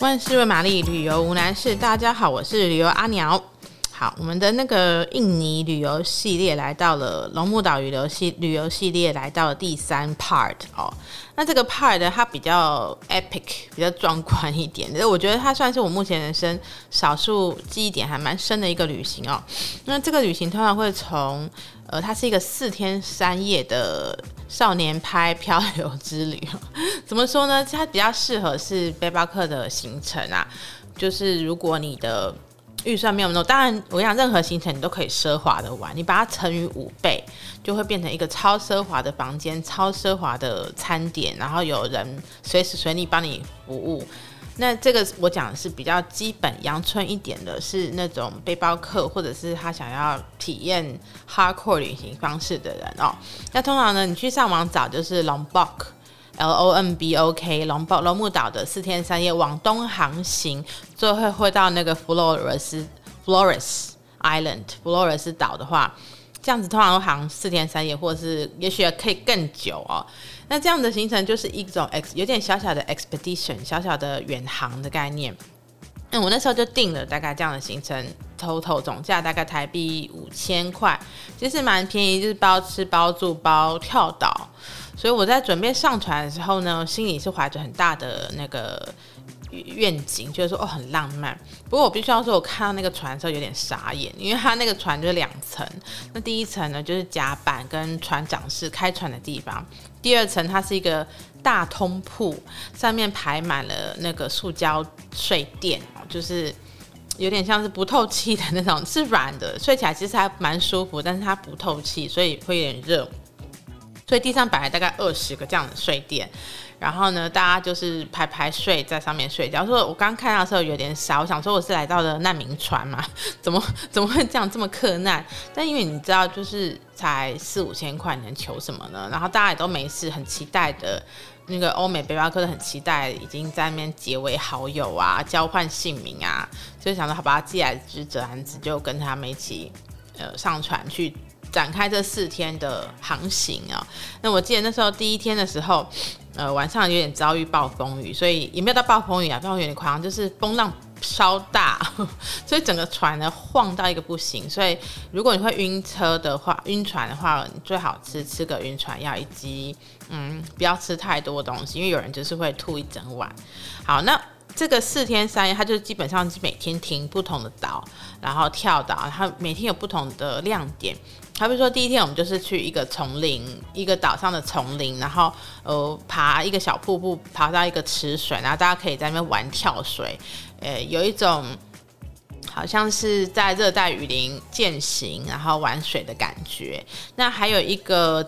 万事问玛丽，旅游无难事。大家好，我是旅游阿鸟。好，我们的那个印尼旅游系列来到了龙目岛旅游系旅游系列来到了第三 part 哦。那这个 part 呢，它比较 epic，比较壮观一点。我觉得它算是我目前人生少数记忆点还蛮深的一个旅行哦。那这个旅行通常会从呃，它是一个四天三夜的少年拍漂流之旅。怎么说呢？它比较适合是背包客的行程啊，就是如果你的。预算没有那么多，当然，我想任何行程你都可以奢华的玩，你把它乘以五倍，就会变成一个超奢华的房间、超奢华的餐点，然后有人随时随地帮你服务。那这个我讲的是比较基本阳春一点的，是那种背包客或者是他想要体验 hardcore 旅行方式的人哦。那通常呢，你去上网找就是 Lombok。L O M B O K 龙宝龙目岛的四天三夜往东航行，最后会到那个弗洛尔斯 Flores Island 弗洛尔斯岛的话，这样子通常都航四天三夜，或者是也许可以更久哦。那这样的行程就是一种 X 有点小小的 expedition 小小的远航的概念。那我那时候就定了大概这样的行程，total 总价大概台币五千块，其实蛮便宜，就是包吃包住包跳岛。所以我在准备上船的时候呢，心里是怀着很大的那个愿景，就是说哦很浪漫。不过我必须要说，我看到那个船的时候有点傻眼，因为它那个船就是两层，那第一层呢就是甲板跟船长室开船的地方，第二层它是一个大通铺，上面排满了那个塑胶睡垫，就是有点像是不透气的那种，是软的，睡起来其实还蛮舒服，但是它不透气，所以会有点热。所以地上摆了大概二十个这样的睡垫，然后呢，大家就是排排睡在上面睡觉。说我刚看到的时候有点傻，我想说我是来到了难民船嘛，怎么 怎么会这样这么克难？但因为你知道，就是才四五千块，你能求什么呢？然后大家也都没事，很期待的，那个欧美背包客都很期待，已经在那边结为好友啊，交换姓名啊，所以想说好吧，既来之则安之，就跟他们一起呃上船去。展开这四天的航行啊，那我记得那时候第一天的时候，呃，晚上有点遭遇暴风雨，所以也没有到暴风雨啊，暴风雨有点夸张，就是风浪稍大，所以整个船呢晃到一个不行。所以如果你会晕车的话，晕船的话，你最好吃吃个晕船药，以及嗯，不要吃太多东西，因为有人就是会吐一整晚。好，那。这个四天三夜，它就基本上是每天停不同的岛，然后跳岛，它每天有不同的亮点。好比说，第一天我们就是去一个丛林，一个岛上的丛林，然后呃爬一个小瀑布，爬到一个池水，然后大家可以在那边玩跳水，呃，有一种好像是在热带雨林健行，然后玩水的感觉。那还有一个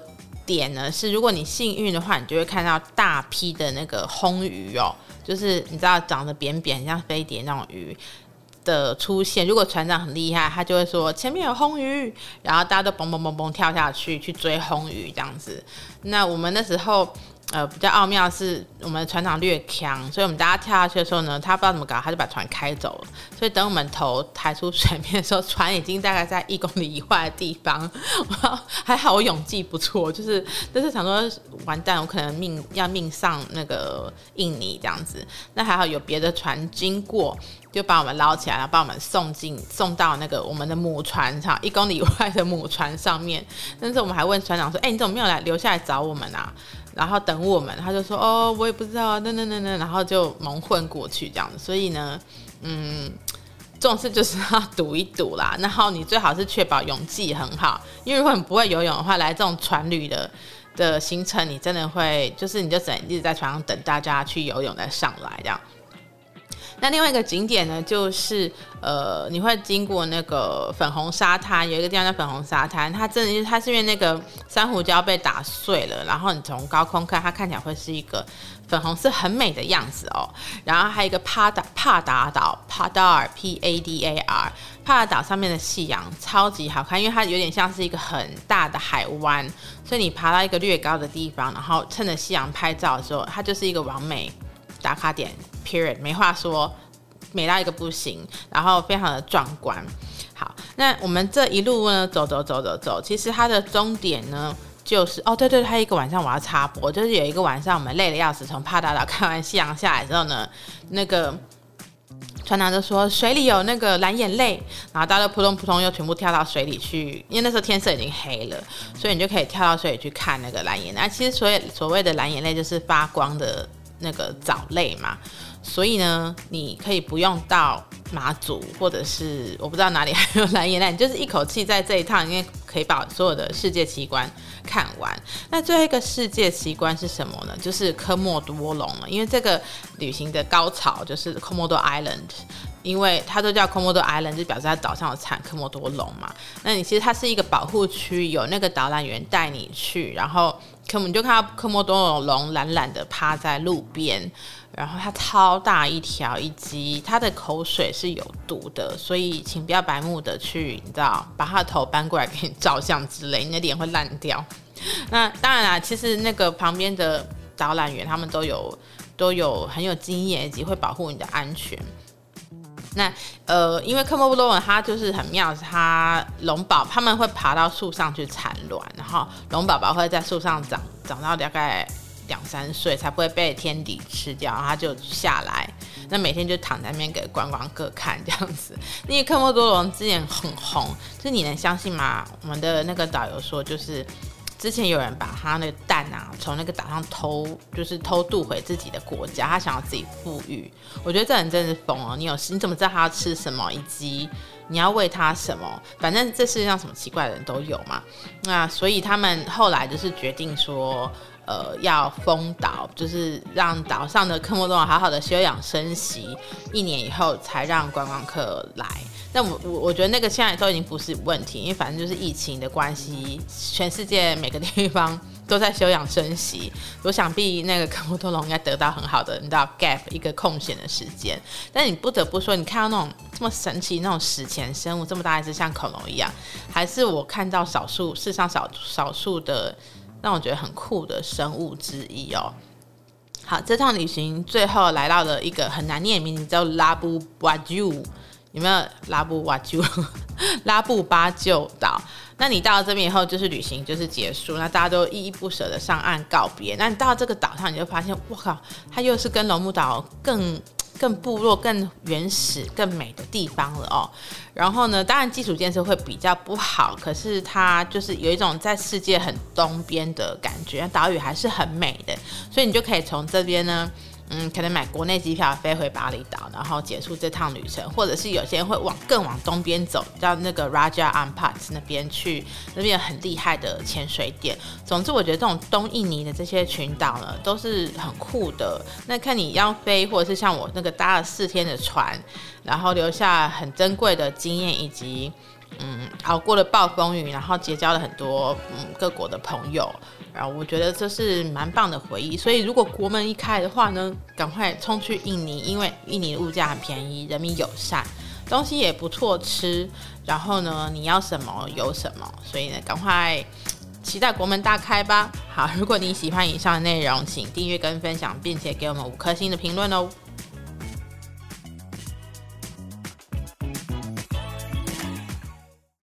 点呢，是如果你幸运的话，你就会看到大批的那个红鱼哦。就是你知道长得扁扁像飞碟那种鱼的出现，如果船长很厉害，他就会说前面有红鱼，然后大家都蹦蹦蹦蹦跳下去去追红鱼这样子。那我们那时候。呃，比较奥妙的是我们的船长略强，所以我们大家跳下去的时候呢，他不知道怎么搞，他就把船开走了。所以等我们头抬出水面的时候，船已经大概在一公里以外的地方。还好我勇气不错，就是但是想说完蛋，我可能命要命丧那个印尼这样子。那还好有别的船经过，就把我们捞起来，然后把我们送进送到那个我们的母船上，一公里以外的母船上面。但是我们还问船长说：“哎、你怎么没有来留下来找我们啊？”然后等我们，他就说哦，我也不知道啊，等等等等，然后就蒙混过去这样子。所以呢，嗯，这种事就是要赌一赌啦。然后你最好是确保泳技很好，因为如果你不会游泳的话，来这种船旅的的行程，你真的会就是你就只能一直在船上等大家去游泳再上来这样。那另外一个景点呢，就是呃，你会经过那个粉红沙滩，有一个地方叫粉红沙滩，它真的是它是因为那个珊瑚礁被打碎了，然后你从高空看，它看起来会是一个粉红色很美的样子哦。然后还有一个帕达帕达岛帕达尔 P A D A R 帕达岛上面的夕阳超级好看，因为它有点像是一个很大的海湾，所以你爬到一个略高的地方，然后趁着夕阳拍照的时候，它就是一个完美打卡点。Period，没话说，美到一个不行，然后非常的壮观。好，那我们这一路呢，走走走走走，其实它的终点呢，就是哦，对对，还有一个晚上我要插播，就是有一个晚上我们累得要死，从帕达岛看完夕阳下来之后呢，那个船长就说水里有那个蓝眼泪，然后大家扑通扑通又全部跳到水里去，因为那时候天色已经黑了，所以你就可以跳到水里去看那个蓝眼泪。那其实所谓所谓的蓝眼泪就是发光的那个藻类嘛。所以呢，你可以不用到马祖，或者是我不知道哪里还有蓝眼泪，你就是一口气在这一趟，应该可以把所有的世界奇观看完。那最后一个世界奇观是什么呢？就是科莫多龙了。因为这个旅行的高潮就是科莫多 Island，因为它都叫科莫多 Island，就表示它岛上有产科莫多龙嘛。那你其实它是一个保护区，有那个导览员带你去，然后可我们就看到科莫多龙懒懒的趴在路边。然后它超大一条，以及它的口水是有毒的，所以请不要白目的去，你知道，把它的头搬过来给你照相之类，你的脸会烂掉。那当然啦，其实那个旁边的导览员他们都有都有很有经验，以及会保护你的安全。那呃，因为科莫多龙它就是很妙，它龙宝他们会爬到树上去产卵，然后龙宝宝会在树上长长到大概。两三岁才不会被天敌吃掉，然后就下来，那每天就躺在那边给观光客看这样子。因为科莫多龙之前很红，就你能相信吗？我们的那个导游说，就是之前有人把他那个蛋啊从那个岛上偷，就是偷渡回自己的国家，他想要自己富裕。我觉得这人真是疯了！你有你怎么知道他要吃什么，以及你要喂他什么？反正这世界上什么奇怪的人都有嘛。那所以他们后来就是决定说。呃，要封岛，就是让岛上的科莫多龙好好的休养生息，一年以后才让观光客来。但我我我觉得那个现在都已经不是问题，因为反正就是疫情的关系，全世界每个地方都在休养生息。我想必那个科莫多龙应该得到很好的，你知道 gap 一个空闲的时间。但你不得不说，你看到那种这么神奇那种史前生物，这么大一只像恐龙一样，还是我看到少数世上少少数的。让我觉得很酷的生物之一哦。好，这趟旅行最后来到了一个很难念的名字，叫拉布巴旧，有没有？拉布瓦，拉布巴旧岛。那你到了这边以后，就是旅行就是结束，那大家都依依不舍的上岸告别。那你到这个岛上，你就发现，哇靠，它又是跟龙目岛更。更部落、更原始、更美的地方了哦。然后呢，当然基础建设会比较不好，可是它就是有一种在世界很东边的感觉，岛屿还是很美的，所以你就可以从这边呢。嗯，可能买国内机票飞回巴厘岛，然后结束这趟旅程，或者是有些人会往更往东边走，到那个 Raja Ampat 那边去，那边有很厉害的潜水点。总之，我觉得这种东印尼的这些群岛呢，都是很酷的。那看你要飞，或者是像我那个搭了四天的船，然后留下很珍贵的经验，以及嗯熬过了暴风雨，然后结交了很多嗯各国的朋友。然后我觉得这是蛮棒的回忆，所以如果国门一开的话呢，赶快冲去印尼，因为印尼的物价很便宜，人民友善，东西也不错吃。然后呢，你要什么有什么，所以呢，赶快期待国门大开吧。好，如果你喜欢以上的内容，请订阅跟分享，并且给我们五颗星的评论哦。